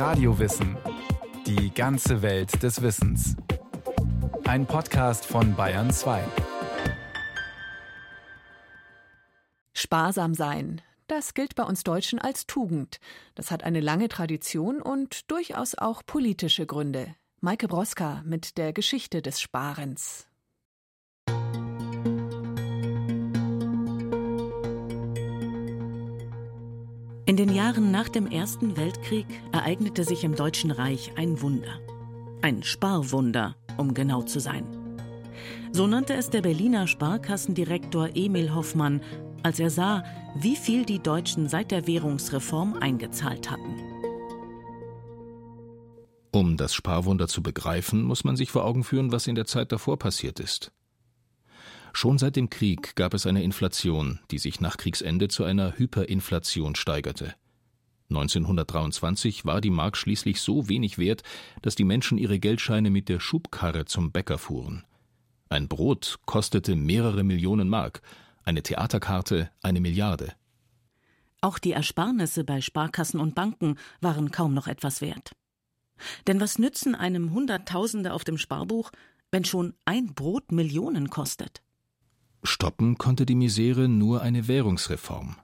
Radiowissen. Die ganze Welt des Wissens. Ein Podcast von Bayern 2. Sparsam sein. Das gilt bei uns Deutschen als Tugend. Das hat eine lange Tradition und durchaus auch politische Gründe. Maike Broska mit der Geschichte des Sparens. In den Jahren nach dem Ersten Weltkrieg ereignete sich im Deutschen Reich ein Wunder. Ein Sparwunder, um genau zu sein. So nannte es der Berliner Sparkassendirektor Emil Hoffmann, als er sah, wie viel die Deutschen seit der Währungsreform eingezahlt hatten. Um das Sparwunder zu begreifen, muss man sich vor Augen führen, was in der Zeit davor passiert ist. Schon seit dem Krieg gab es eine Inflation, die sich nach Kriegsende zu einer Hyperinflation steigerte. 1923 war die Mark schließlich so wenig wert, dass die Menschen ihre Geldscheine mit der Schubkarre zum Bäcker fuhren. Ein Brot kostete mehrere Millionen Mark, eine Theaterkarte eine Milliarde. Auch die Ersparnisse bei Sparkassen und Banken waren kaum noch etwas wert. Denn was nützen einem Hunderttausende auf dem Sparbuch, wenn schon ein Brot Millionen kostet? Stoppen konnte die Misere nur eine Währungsreform.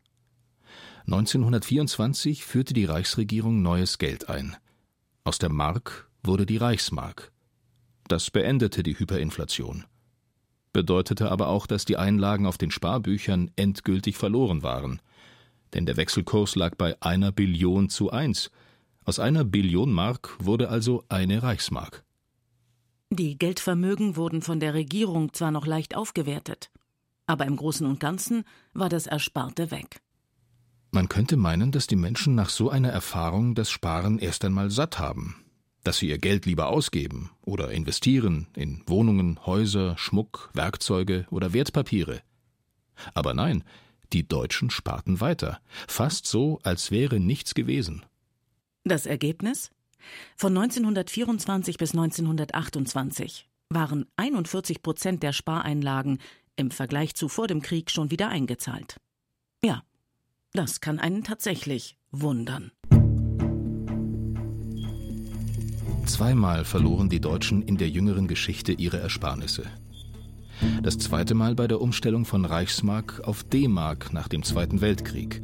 1924 führte die Reichsregierung neues Geld ein. Aus der Mark wurde die Reichsmark. Das beendete die Hyperinflation. Bedeutete aber auch, dass die Einlagen auf den Sparbüchern endgültig verloren waren. Denn der Wechselkurs lag bei einer Billion zu eins. Aus einer Billion Mark wurde also eine Reichsmark. Die Geldvermögen wurden von der Regierung zwar noch leicht aufgewertet, aber im Großen und Ganzen war das Ersparte weg. Man könnte meinen, dass die Menschen nach so einer Erfahrung das Sparen erst einmal satt haben, dass sie ihr Geld lieber ausgeben oder investieren in Wohnungen, Häuser, Schmuck, Werkzeuge oder Wertpapiere. Aber nein, die Deutschen sparten weiter, fast so, als wäre nichts gewesen. Das Ergebnis? Von 1924 bis 1928 waren 41 Prozent der Spareinlagen im Vergleich zu vor dem Krieg schon wieder eingezahlt. Ja, das kann einen tatsächlich wundern. Zweimal verloren die Deutschen in der jüngeren Geschichte ihre Ersparnisse. Das zweite Mal bei der Umstellung von Reichsmark auf D-Mark nach dem Zweiten Weltkrieg.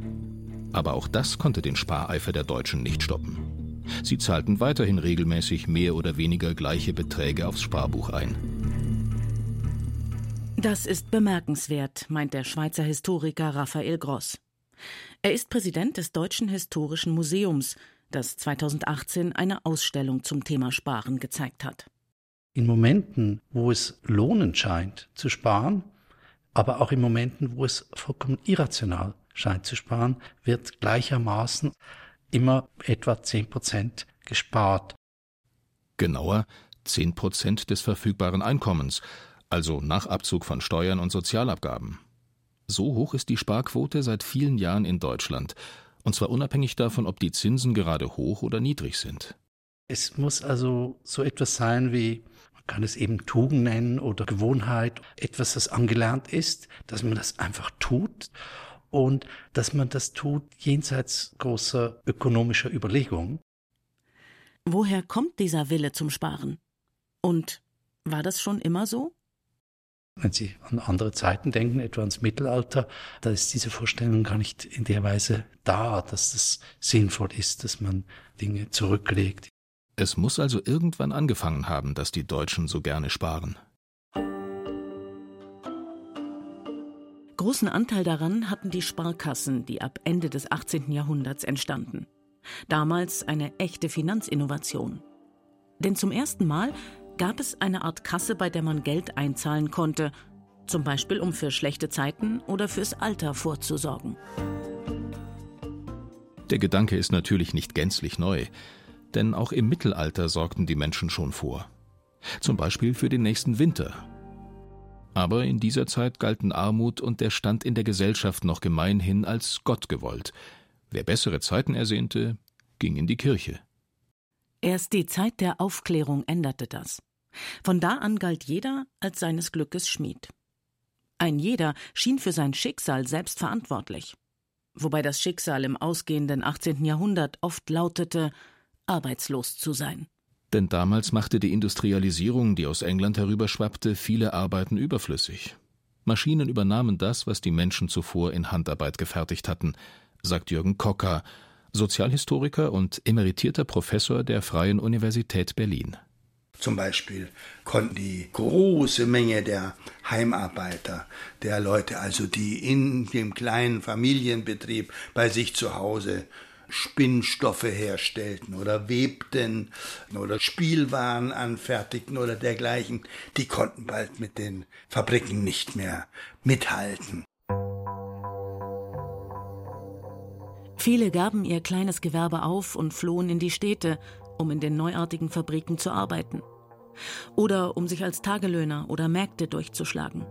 Aber auch das konnte den Spareifer der Deutschen nicht stoppen. Sie zahlten weiterhin regelmäßig mehr oder weniger gleiche Beträge aufs Sparbuch ein. Das ist bemerkenswert, meint der Schweizer Historiker Raphael Gross. Er ist Präsident des Deutschen Historischen Museums, das 2018 eine Ausstellung zum Thema Sparen gezeigt hat. In Momenten, wo es lohnend scheint zu sparen, aber auch in Momenten, wo es vollkommen irrational scheint zu sparen, wird gleichermaßen immer etwa 10 Prozent gespart. Genauer 10 Prozent des verfügbaren Einkommens, also nach Abzug von Steuern und Sozialabgaben. So hoch ist die Sparquote seit vielen Jahren in Deutschland, und zwar unabhängig davon, ob die Zinsen gerade hoch oder niedrig sind. Es muss also so etwas sein wie, man kann es eben Tugend nennen oder Gewohnheit, etwas, das angelernt ist, dass man das einfach tut und dass man das tut jenseits großer ökonomischer Überlegungen. Woher kommt dieser Wille zum Sparen? Und war das schon immer so? Wenn Sie an andere Zeiten denken, etwa ans Mittelalter, da ist diese Vorstellung gar nicht in der Weise da, dass es sinnvoll ist, dass man Dinge zurücklegt. Es muss also irgendwann angefangen haben, dass die Deutschen so gerne sparen. Großen Anteil daran hatten die Sparkassen, die ab Ende des 18. Jahrhunderts entstanden. Damals eine echte Finanzinnovation. Denn zum ersten Mal gab es eine Art Kasse, bei der man Geld einzahlen konnte, zum Beispiel um für schlechte Zeiten oder fürs Alter vorzusorgen. Der Gedanke ist natürlich nicht gänzlich neu, denn auch im Mittelalter sorgten die Menschen schon vor. Zum Beispiel für den nächsten Winter. Aber in dieser Zeit galten Armut und der Stand in der Gesellschaft noch gemeinhin als Gott gewollt. Wer bessere Zeiten ersehnte, ging in die Kirche. Erst die Zeit der Aufklärung änderte das. Von da an galt jeder als seines Glückes Schmied. Ein jeder schien für sein Schicksal selbst verantwortlich. Wobei das Schicksal im ausgehenden 18. Jahrhundert oft lautete arbeitslos zu sein. Denn damals machte die Industrialisierung, die aus England herüberschwappte, viele Arbeiten überflüssig. Maschinen übernahmen das, was die Menschen zuvor in Handarbeit gefertigt hatten, sagt Jürgen Kocker, Sozialhistoriker und emeritierter Professor der Freien Universität Berlin. Zum Beispiel konnten die große Menge der Heimarbeiter, der Leute also, die in dem kleinen Familienbetrieb bei sich zu Hause Spinnstoffe herstellten oder webten oder Spielwaren anfertigten oder dergleichen, die konnten bald mit den Fabriken nicht mehr mithalten. Viele gaben ihr kleines Gewerbe auf und flohen in die Städte, um in den neuartigen Fabriken zu arbeiten. Oder um sich als Tagelöhner oder Mägde durchzuschlagen.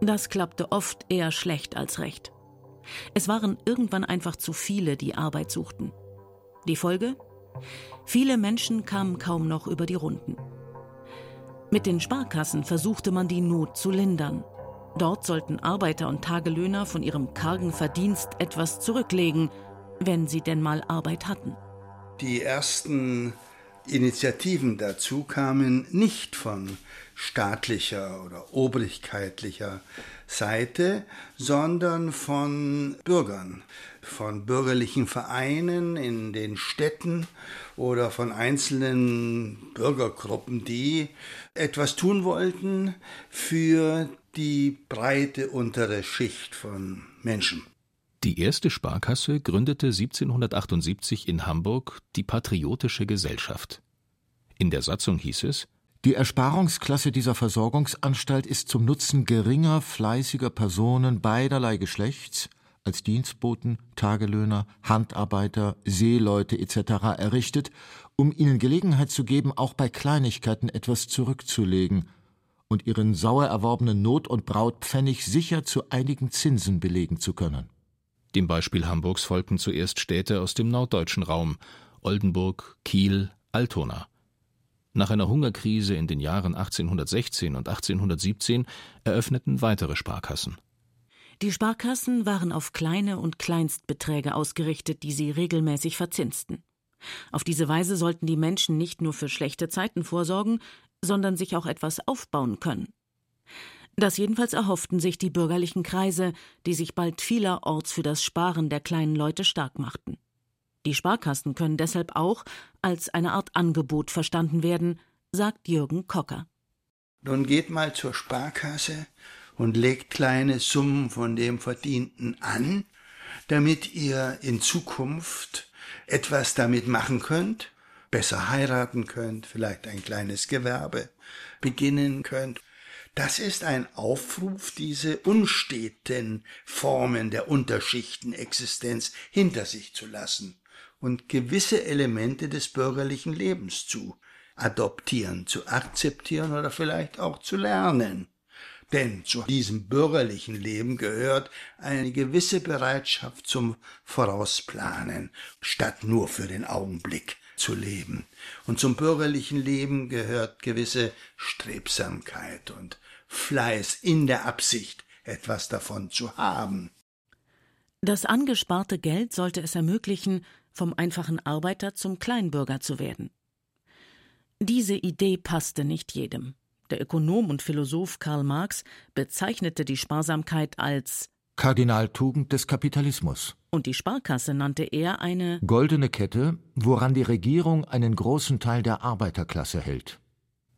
Das klappte oft eher schlecht als recht. Es waren irgendwann einfach zu viele, die Arbeit suchten. Die Folge? Viele Menschen kamen kaum noch über die Runden. Mit den Sparkassen versuchte man die Not zu lindern. Dort sollten Arbeiter und Tagelöhner von ihrem kargen Verdienst etwas zurücklegen, wenn sie denn mal Arbeit hatten. Die ersten Initiativen dazu kamen nicht von staatlicher oder obrigkeitlicher Seite, sondern von Bürgern, von bürgerlichen Vereinen in den Städten oder von einzelnen Bürgergruppen, die etwas tun wollten für die breite untere Schicht von Menschen. Die erste Sparkasse gründete 1778 in Hamburg die Patriotische Gesellschaft. In der Satzung hieß es Die Ersparungsklasse dieser Versorgungsanstalt ist zum Nutzen geringer, fleißiger Personen beiderlei Geschlechts als Dienstboten, Tagelöhner, Handarbeiter, Seeleute etc. errichtet, um ihnen Gelegenheit zu geben, auch bei Kleinigkeiten etwas zurückzulegen und ihren sauer erworbenen Not- und Brautpfennig sicher zu einigen Zinsen belegen zu können. Dem Beispiel Hamburgs folgten zuerst Städte aus dem norddeutschen Raum Oldenburg, Kiel, Altona. Nach einer Hungerkrise in den Jahren 1816 und 1817 eröffneten weitere Sparkassen. Die Sparkassen waren auf kleine und Kleinstbeträge ausgerichtet, die sie regelmäßig verzinsten. Auf diese Weise sollten die Menschen nicht nur für schlechte Zeiten vorsorgen, sondern sich auch etwas aufbauen können. Das jedenfalls erhofften sich die bürgerlichen Kreise, die sich bald vielerorts für das Sparen der kleinen Leute stark machten. Die Sparkassen können deshalb auch als eine Art Angebot verstanden werden, sagt Jürgen Kocker. Nun geht mal zur Sparkasse und legt kleine Summen von dem Verdienten an, damit ihr in Zukunft etwas damit machen könnt, besser heiraten könnt, vielleicht ein kleines Gewerbe beginnen könnt das ist ein Aufruf, diese unsteten Formen der Unterschichtenexistenz hinter sich zu lassen und gewisse Elemente des bürgerlichen Lebens zu adoptieren, zu akzeptieren oder vielleicht auch zu lernen. Denn zu diesem bürgerlichen Leben gehört eine gewisse Bereitschaft zum Vorausplanen, statt nur für den Augenblick zu leben. Und zum bürgerlichen Leben gehört gewisse Strebsamkeit und Fleiß in der Absicht, etwas davon zu haben. Das angesparte Geld sollte es ermöglichen, vom einfachen Arbeiter zum Kleinbürger zu werden. Diese Idee passte nicht jedem. Der Ökonom und Philosoph Karl Marx bezeichnete die Sparsamkeit als Kardinaltugend des Kapitalismus. Und die Sparkasse nannte er eine goldene Kette, woran die Regierung einen großen Teil der Arbeiterklasse hält.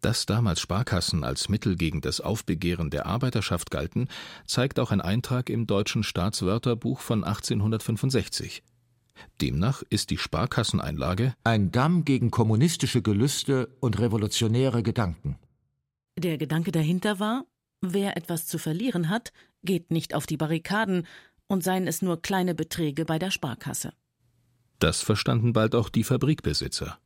Dass damals Sparkassen als Mittel gegen das Aufbegehren der Arbeiterschaft galten, zeigt auch ein Eintrag im deutschen Staatswörterbuch von 1865. Demnach ist die Sparkasseneinlage ein Damm gegen kommunistische Gelüste und revolutionäre Gedanken. Der Gedanke dahinter war, wer etwas zu verlieren hat, geht nicht auf die Barrikaden, und seien es nur kleine Beträge bei der Sparkasse. Das verstanden bald auch die Fabrikbesitzer.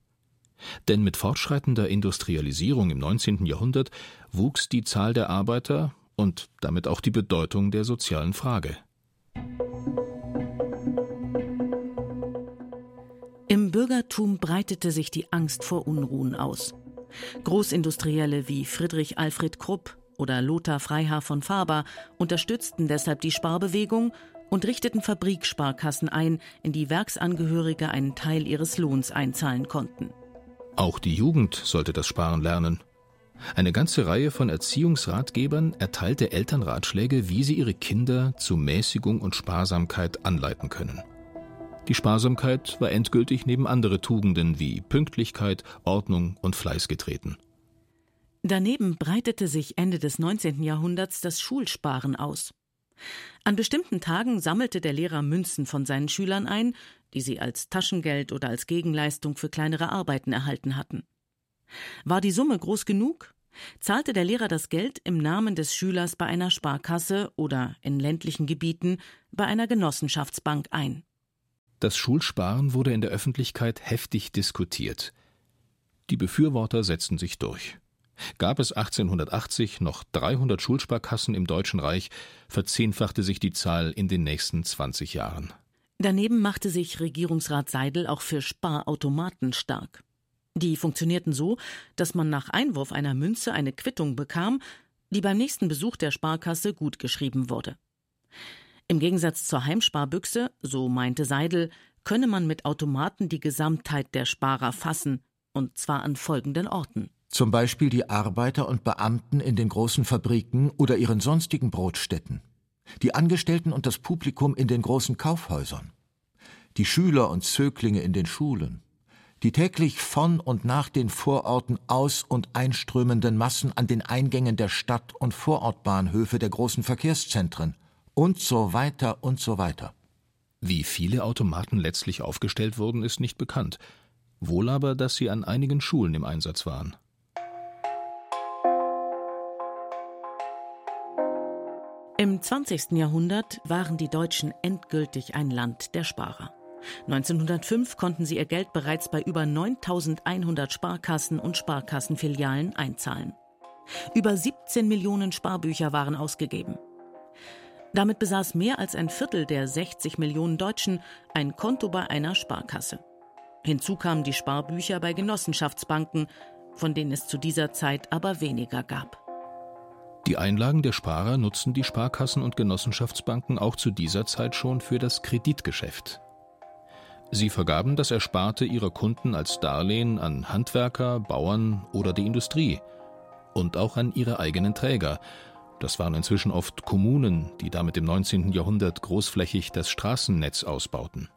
Denn mit fortschreitender Industrialisierung im 19. Jahrhundert wuchs die Zahl der Arbeiter und damit auch die Bedeutung der sozialen Frage. Bürgertum breitete sich die Angst vor Unruhen aus. Großindustrielle wie Friedrich Alfred Krupp oder Lothar Freiherr von Faber unterstützten deshalb die Sparbewegung und richteten Fabriksparkassen ein, in die Werksangehörige einen Teil ihres Lohns einzahlen konnten. Auch die Jugend sollte das Sparen lernen. Eine ganze Reihe von Erziehungsratgebern erteilte Eltern Ratschläge, wie sie ihre Kinder zu Mäßigung und Sparsamkeit anleiten können. Die Sparsamkeit war endgültig neben andere Tugenden wie Pünktlichkeit, Ordnung und Fleiß getreten. Daneben breitete sich Ende des 19. Jahrhunderts das Schulsparen aus. An bestimmten Tagen sammelte der Lehrer Münzen von seinen Schülern ein, die sie als Taschengeld oder als Gegenleistung für kleinere Arbeiten erhalten hatten. War die Summe groß genug, zahlte der Lehrer das Geld im Namen des Schülers bei einer Sparkasse oder in ländlichen Gebieten bei einer Genossenschaftsbank ein. Das Schulsparen wurde in der Öffentlichkeit heftig diskutiert. Die Befürworter setzten sich durch. Gab es 1880 noch 300 Schulsparkassen im Deutschen Reich, verzehnfachte sich die Zahl in den nächsten 20 Jahren. Daneben machte sich Regierungsrat Seidel auch für Sparautomaten stark. Die funktionierten so, dass man nach Einwurf einer Münze eine Quittung bekam, die beim nächsten Besuch der Sparkasse gutgeschrieben wurde. Im Gegensatz zur Heimsparbüchse, so meinte Seidel, könne man mit Automaten die Gesamtheit der Sparer fassen, und zwar an folgenden Orten. Zum Beispiel die Arbeiter und Beamten in den großen Fabriken oder ihren sonstigen Brotstätten, die Angestellten und das Publikum in den großen Kaufhäusern, die Schüler und Zöglinge in den Schulen, die täglich von und nach den Vororten aus- und einströmenden Massen an den Eingängen der Stadt- und Vorortbahnhöfe der großen Verkehrszentren und so weiter und so weiter. Wie viele Automaten letztlich aufgestellt wurden, ist nicht bekannt. Wohl aber, dass sie an einigen Schulen im Einsatz waren. Im 20. Jahrhundert waren die Deutschen endgültig ein Land der Sparer. 1905 konnten sie ihr Geld bereits bei über 9100 Sparkassen und Sparkassenfilialen einzahlen. Über 17 Millionen Sparbücher waren ausgegeben. Damit besaß mehr als ein Viertel der 60 Millionen Deutschen ein Konto bei einer Sparkasse. Hinzu kamen die Sparbücher bei Genossenschaftsbanken, von denen es zu dieser Zeit aber weniger gab. Die Einlagen der Sparer nutzten die Sparkassen und Genossenschaftsbanken auch zu dieser Zeit schon für das Kreditgeschäft. Sie vergaben das Ersparte ihrer Kunden als Darlehen an Handwerker, Bauern oder die Industrie und auch an ihre eigenen Träger. Das waren inzwischen oft Kommunen, die damit im 19. Jahrhundert großflächig das Straßennetz ausbauten.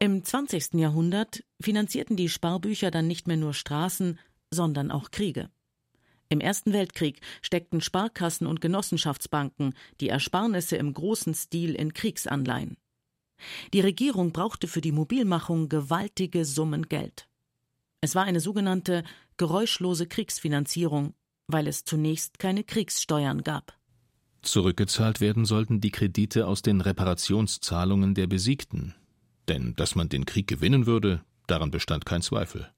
Im 20. Jahrhundert finanzierten die Sparbücher dann nicht mehr nur Straßen, sondern auch Kriege. Im Ersten Weltkrieg steckten Sparkassen und Genossenschaftsbanken die Ersparnisse im großen Stil in Kriegsanleihen. Die Regierung brauchte für die Mobilmachung gewaltige Summen Geld. Es war eine sogenannte geräuschlose Kriegsfinanzierung, weil es zunächst keine Kriegssteuern gab. Zurückgezahlt werden sollten die Kredite aus den Reparationszahlungen der Besiegten. Denn dass man den Krieg gewinnen würde, daran bestand kein Zweifel.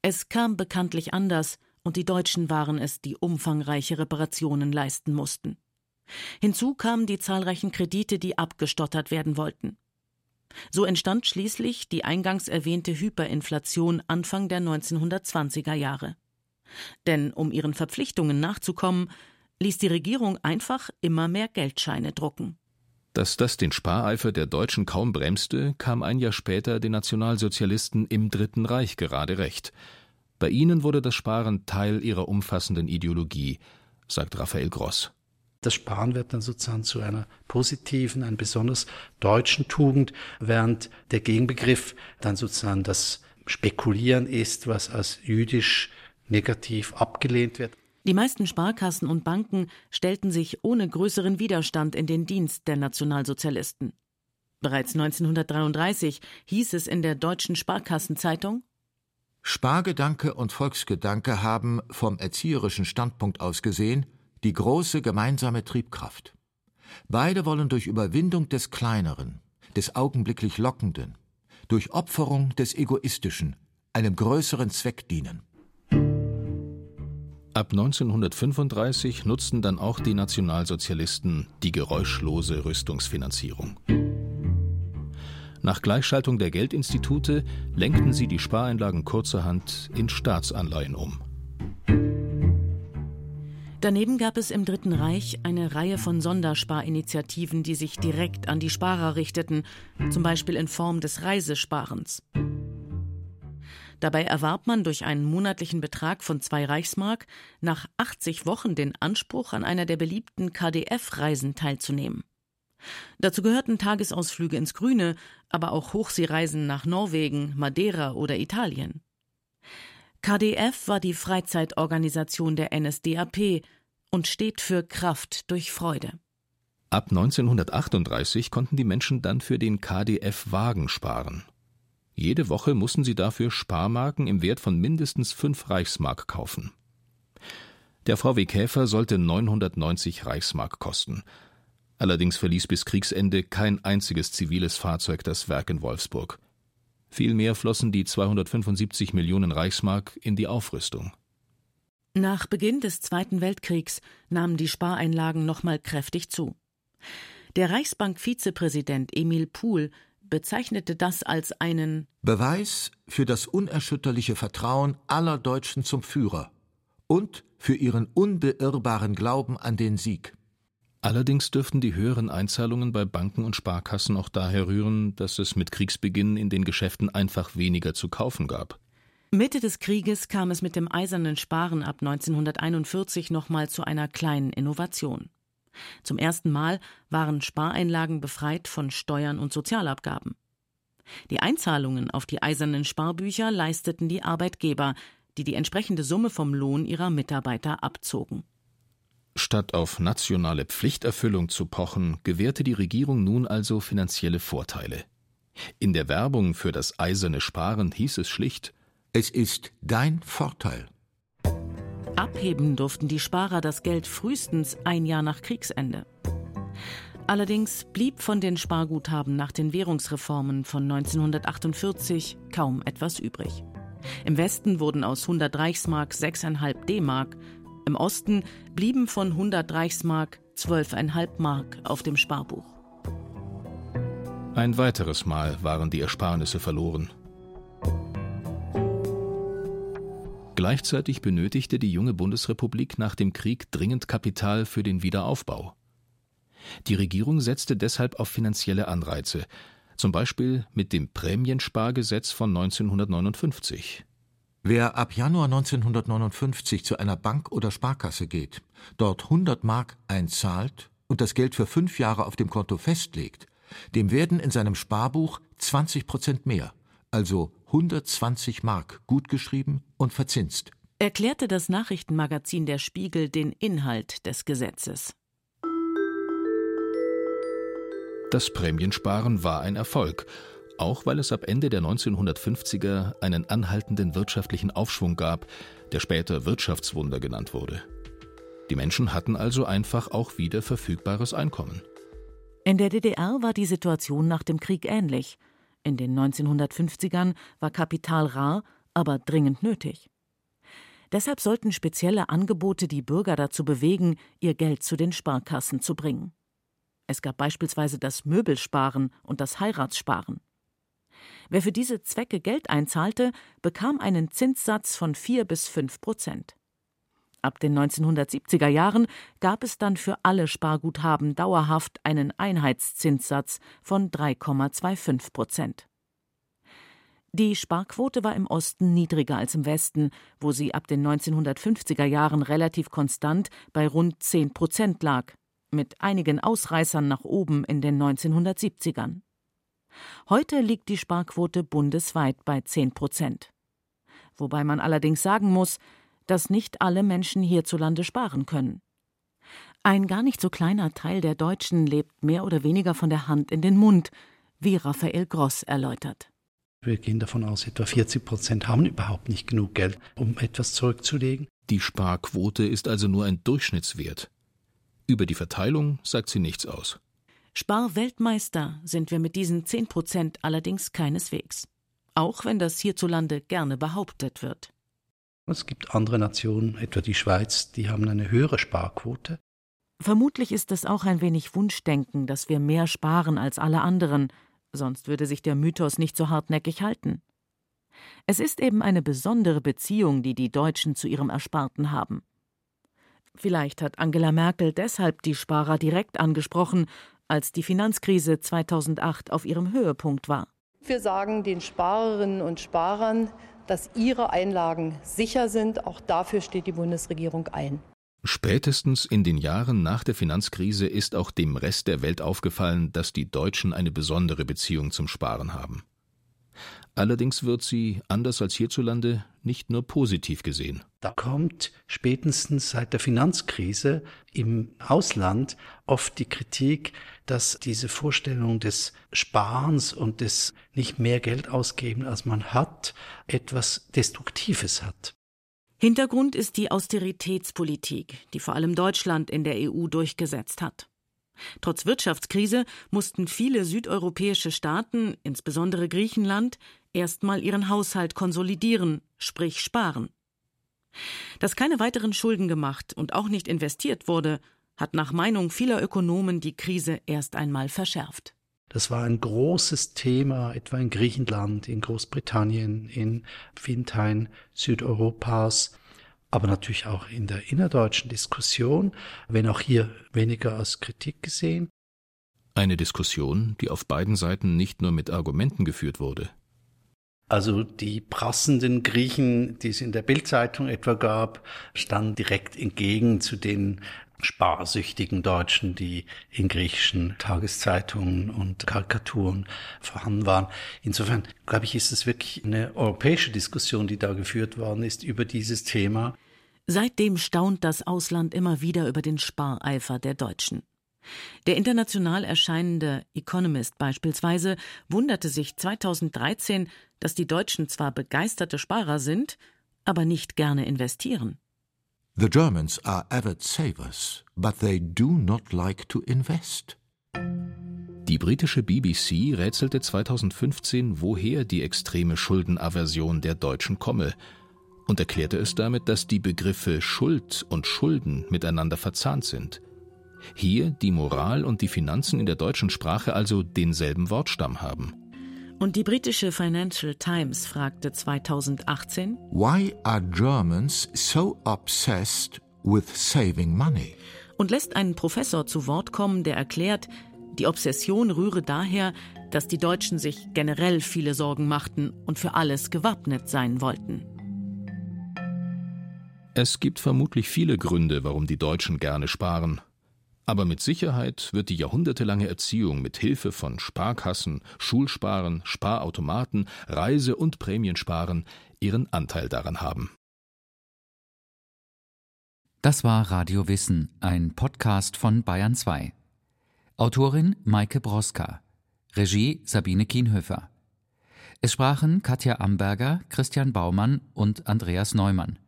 Es kam bekanntlich anders, und die Deutschen waren es, die umfangreiche Reparationen leisten mussten. Hinzu kamen die zahlreichen Kredite, die abgestottert werden wollten. So entstand schließlich die eingangs erwähnte Hyperinflation Anfang der 1920er Jahre. Denn um ihren Verpflichtungen nachzukommen, ließ die Regierung einfach immer mehr Geldscheine drucken. Dass das den Spareifer der Deutschen kaum bremste, kam ein Jahr später den Nationalsozialisten im Dritten Reich gerade recht. Bei ihnen wurde das Sparen Teil ihrer umfassenden Ideologie, sagt Raphael Gross. Das Sparen wird dann sozusagen zu einer positiven, einer besonders deutschen Tugend, während der Gegenbegriff dann sozusagen das Spekulieren ist, was als jüdisch negativ abgelehnt wird. Die meisten Sparkassen und Banken stellten sich ohne größeren Widerstand in den Dienst der Nationalsozialisten. Bereits 1933 hieß es in der Deutschen Sparkassenzeitung Spargedanke und Volksgedanke haben vom erzieherischen Standpunkt aus gesehen die große gemeinsame Triebkraft. Beide wollen durch Überwindung des Kleineren, des augenblicklich Lockenden, durch Opferung des Egoistischen einem größeren Zweck dienen. Ab 1935 nutzten dann auch die Nationalsozialisten die geräuschlose Rüstungsfinanzierung. Nach Gleichschaltung der Geldinstitute lenkten sie die Spareinlagen kurzerhand in Staatsanleihen um. Daneben gab es im Dritten Reich eine Reihe von Sondersparinitiativen, die sich direkt an die Sparer richteten, zum Beispiel in Form des Reisesparens. Dabei erwarb man durch einen monatlichen Betrag von zwei Reichsmark nach 80 Wochen den Anspruch, an einer der beliebten KDF-Reisen teilzunehmen. Dazu gehörten Tagesausflüge ins Grüne, aber auch Hochseereisen nach Norwegen, Madeira oder Italien. KDF war die Freizeitorganisation der NSDAP und steht für Kraft durch Freude. Ab 1938 konnten die Menschen dann für den KDF-Wagen sparen. Jede Woche mussten sie dafür Sparmarken im Wert von mindestens fünf Reichsmark kaufen. Der VW Käfer sollte 990 Reichsmark kosten. Allerdings verließ bis Kriegsende kein einziges ziviles Fahrzeug das Werk in Wolfsburg. Vielmehr flossen die 275 Millionen Reichsmark in die Aufrüstung. Nach Beginn des Zweiten Weltkriegs nahmen die Spareinlagen nochmal kräftig zu. Der Reichsbank-Vizepräsident Emil Puhl bezeichnete das als einen Beweis für das unerschütterliche Vertrauen aller Deutschen zum Führer und für ihren unbeirrbaren Glauben an den Sieg. Allerdings dürften die höheren Einzahlungen bei Banken und Sparkassen auch daher rühren, dass es mit Kriegsbeginn in den Geschäften einfach weniger zu kaufen gab. Mitte des Krieges kam es mit dem eisernen Sparen ab 1941 nochmal zu einer kleinen Innovation. Zum ersten Mal waren Spareinlagen befreit von Steuern und Sozialabgaben. Die Einzahlungen auf die eisernen Sparbücher leisteten die Arbeitgeber, die die entsprechende Summe vom Lohn ihrer Mitarbeiter abzogen. Statt auf nationale Pflichterfüllung zu pochen, gewährte die Regierung nun also finanzielle Vorteile. In der Werbung für das eiserne Sparen hieß es schlicht Es ist dein Vorteil. Abheben durften die Sparer das Geld frühestens ein Jahr nach Kriegsende. Allerdings blieb von den Sparguthaben nach den Währungsreformen von 1948 kaum etwas übrig. Im Westen wurden aus 100 Reichsmark 6,5 D-Mark, im Osten blieben von 100 Reichsmark 12,5 Mark auf dem Sparbuch. Ein weiteres Mal waren die Ersparnisse verloren. Gleichzeitig benötigte die junge Bundesrepublik nach dem Krieg dringend Kapital für den Wiederaufbau. Die Regierung setzte deshalb auf finanzielle Anreize, zum Beispiel mit dem Prämienspargesetz von 1959. Wer ab Januar 1959 zu einer Bank oder Sparkasse geht, dort 100 Mark einzahlt und das Geld für fünf Jahre auf dem Konto festlegt, dem werden in seinem Sparbuch 20 Prozent mehr, also 120 Mark gutgeschrieben und verzinst. Erklärte das Nachrichtenmagazin Der Spiegel den Inhalt des Gesetzes. Das Prämiensparen war ein Erfolg, auch weil es ab Ende der 1950er einen anhaltenden wirtschaftlichen Aufschwung gab, der später Wirtschaftswunder genannt wurde. Die Menschen hatten also einfach auch wieder verfügbares Einkommen. In der DDR war die Situation nach dem Krieg ähnlich. In den 1950ern war Kapital rar, aber dringend nötig. Deshalb sollten spezielle Angebote die Bürger dazu bewegen, ihr Geld zu den Sparkassen zu bringen. Es gab beispielsweise das Möbelsparen und das Heiratssparen. Wer für diese Zwecke Geld einzahlte, bekam einen Zinssatz von 4 bis 5 Prozent. Ab den 1970er Jahren gab es dann für alle Sparguthaben dauerhaft einen Einheitszinssatz von 3,25 Prozent. Die Sparquote war im Osten niedriger als im Westen, wo sie ab den 1950er Jahren relativ konstant bei rund 10 Prozent lag, mit einigen Ausreißern nach oben in den 1970ern. Heute liegt die Sparquote bundesweit bei 10 Prozent. Wobei man allerdings sagen muss, dass nicht alle Menschen hierzulande sparen können. Ein gar nicht so kleiner Teil der Deutschen lebt mehr oder weniger von der Hand in den Mund, wie Raphael Gross erläutert. Wir gehen davon aus, etwa 40 Prozent haben überhaupt nicht genug Geld, um etwas zurückzulegen. Die Sparquote ist also nur ein Durchschnittswert. Über die Verteilung sagt sie nichts aus. Sparweltmeister sind wir mit diesen 10 Prozent allerdings keineswegs. Auch wenn das hierzulande gerne behauptet wird. Es gibt andere Nationen, etwa die Schweiz, die haben eine höhere Sparquote. Vermutlich ist es auch ein wenig Wunschdenken, dass wir mehr sparen als alle anderen, sonst würde sich der Mythos nicht so hartnäckig halten. Es ist eben eine besondere Beziehung, die die Deutschen zu ihrem Ersparten haben. Vielleicht hat Angela Merkel deshalb die Sparer direkt angesprochen, als die Finanzkrise 2008 auf ihrem Höhepunkt war. Wir sagen den Sparerinnen und Sparern, dass ihre Einlagen sicher sind. Auch dafür steht die Bundesregierung ein. Spätestens in den Jahren nach der Finanzkrise ist auch dem Rest der Welt aufgefallen, dass die Deutschen eine besondere Beziehung zum Sparen haben. Allerdings wird sie, anders als hierzulande, nicht nur positiv gesehen. Da kommt spätestens seit der Finanzkrise im Ausland oft die Kritik, dass diese Vorstellung des Sparens und des nicht mehr Geld ausgeben, als man hat, etwas Destruktives hat. Hintergrund ist die Austeritätspolitik, die vor allem Deutschland in der EU durchgesetzt hat. Trotz Wirtschaftskrise mussten viele südeuropäische Staaten, insbesondere Griechenland, erstmal ihren Haushalt konsolidieren, sprich sparen. Dass keine weiteren Schulden gemacht und auch nicht investiert wurde, hat nach Meinung vieler Ökonomen die Krise erst einmal verschärft. Das war ein großes Thema, etwa in Griechenland, in Großbritannien, in vielen Teilen Südeuropas, aber natürlich auch in der innerdeutschen Diskussion, wenn auch hier weniger als Kritik gesehen. Eine Diskussion, die auf beiden Seiten nicht nur mit Argumenten geführt wurde. Also die prassenden Griechen, die es in der Bildzeitung etwa gab, standen direkt entgegen zu den sparsüchtigen Deutschen, die in griechischen Tageszeitungen und Karikaturen vorhanden waren. Insofern, glaube ich, ist es wirklich eine europäische Diskussion, die da geführt worden ist über dieses Thema. Seitdem staunt das Ausland immer wieder über den Spareifer der Deutschen. Der international erscheinende Economist beispielsweise wunderte sich 2013, dass die Deutschen zwar begeisterte Sparer sind, aber nicht gerne investieren. The Germans are avid savers, but they do not like to invest. Die britische BBC rätselte 2015, woher die extreme Schuldenaversion der Deutschen komme und erklärte es damit, dass die Begriffe Schuld und Schulden miteinander verzahnt sind. Hier die Moral und die Finanzen in der deutschen Sprache also denselben Wortstamm haben. Und die britische Financial Times fragte 2018: Why are Germans so obsessed with saving money? Und lässt einen Professor zu Wort kommen, der erklärt, die Obsession rühre daher, dass die Deutschen sich generell viele Sorgen machten und für alles gewappnet sein wollten. Es gibt vermutlich viele Gründe, warum die Deutschen gerne sparen. Aber mit Sicherheit wird die jahrhundertelange Erziehung mit Hilfe von Sparkassen, Schulsparen, Sparautomaten, Reise- und Prämiensparen ihren Anteil daran haben. Das war Radio Wissen, ein Podcast von Bayern 2. Autorin Maike Broska. Regie Sabine Kienhöfer. Es sprachen Katja Amberger, Christian Baumann und Andreas Neumann.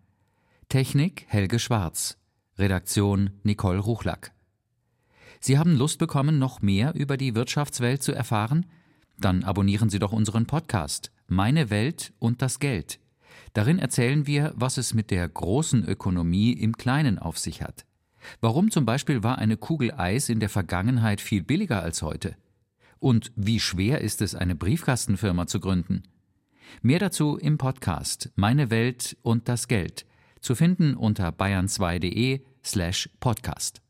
Technik Helge Schwarz. Redaktion Nicole Ruchlack. Sie haben Lust bekommen, noch mehr über die Wirtschaftswelt zu erfahren? Dann abonnieren Sie doch unseren Podcast Meine Welt und das Geld. Darin erzählen wir, was es mit der großen Ökonomie im Kleinen auf sich hat. Warum zum Beispiel war eine Kugel Eis in der Vergangenheit viel billiger als heute? Und wie schwer ist es, eine Briefkastenfirma zu gründen? Mehr dazu im Podcast Meine Welt und das Geld, zu finden unter bayern2.de slash podcast.